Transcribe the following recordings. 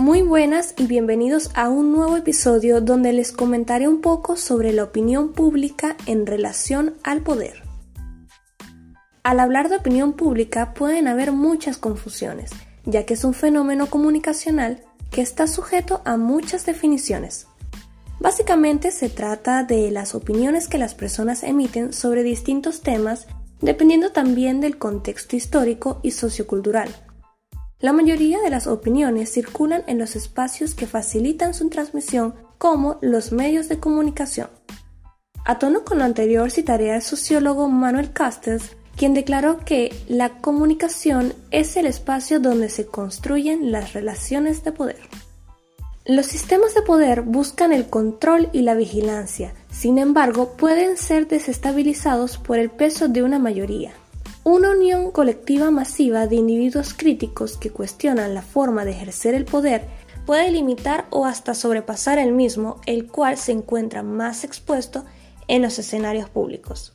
Muy buenas y bienvenidos a un nuevo episodio donde les comentaré un poco sobre la opinión pública en relación al poder. Al hablar de opinión pública pueden haber muchas confusiones, ya que es un fenómeno comunicacional que está sujeto a muchas definiciones. Básicamente se trata de las opiniones que las personas emiten sobre distintos temas dependiendo también del contexto histórico y sociocultural. La mayoría de las opiniones circulan en los espacios que facilitan su transmisión como los medios de comunicación. A tono con lo anterior citaré al sociólogo Manuel Castells, quien declaró que la comunicación es el espacio donde se construyen las relaciones de poder. Los sistemas de poder buscan el control y la vigilancia, sin embargo pueden ser desestabilizados por el peso de una mayoría. Una unión colectiva masiva de individuos críticos que cuestionan la forma de ejercer el poder puede limitar o hasta sobrepasar el mismo, el cual se encuentra más expuesto en los escenarios públicos.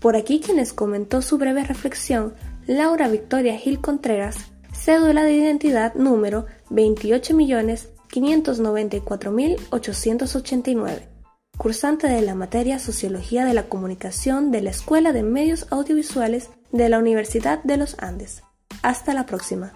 Por aquí quienes comentó su breve reflexión, Laura Victoria Gil Contreras, cédula de identidad número 28.594.889 cursante de la materia Sociología de la Comunicación de la Escuela de Medios Audiovisuales de la Universidad de los Andes. Hasta la próxima.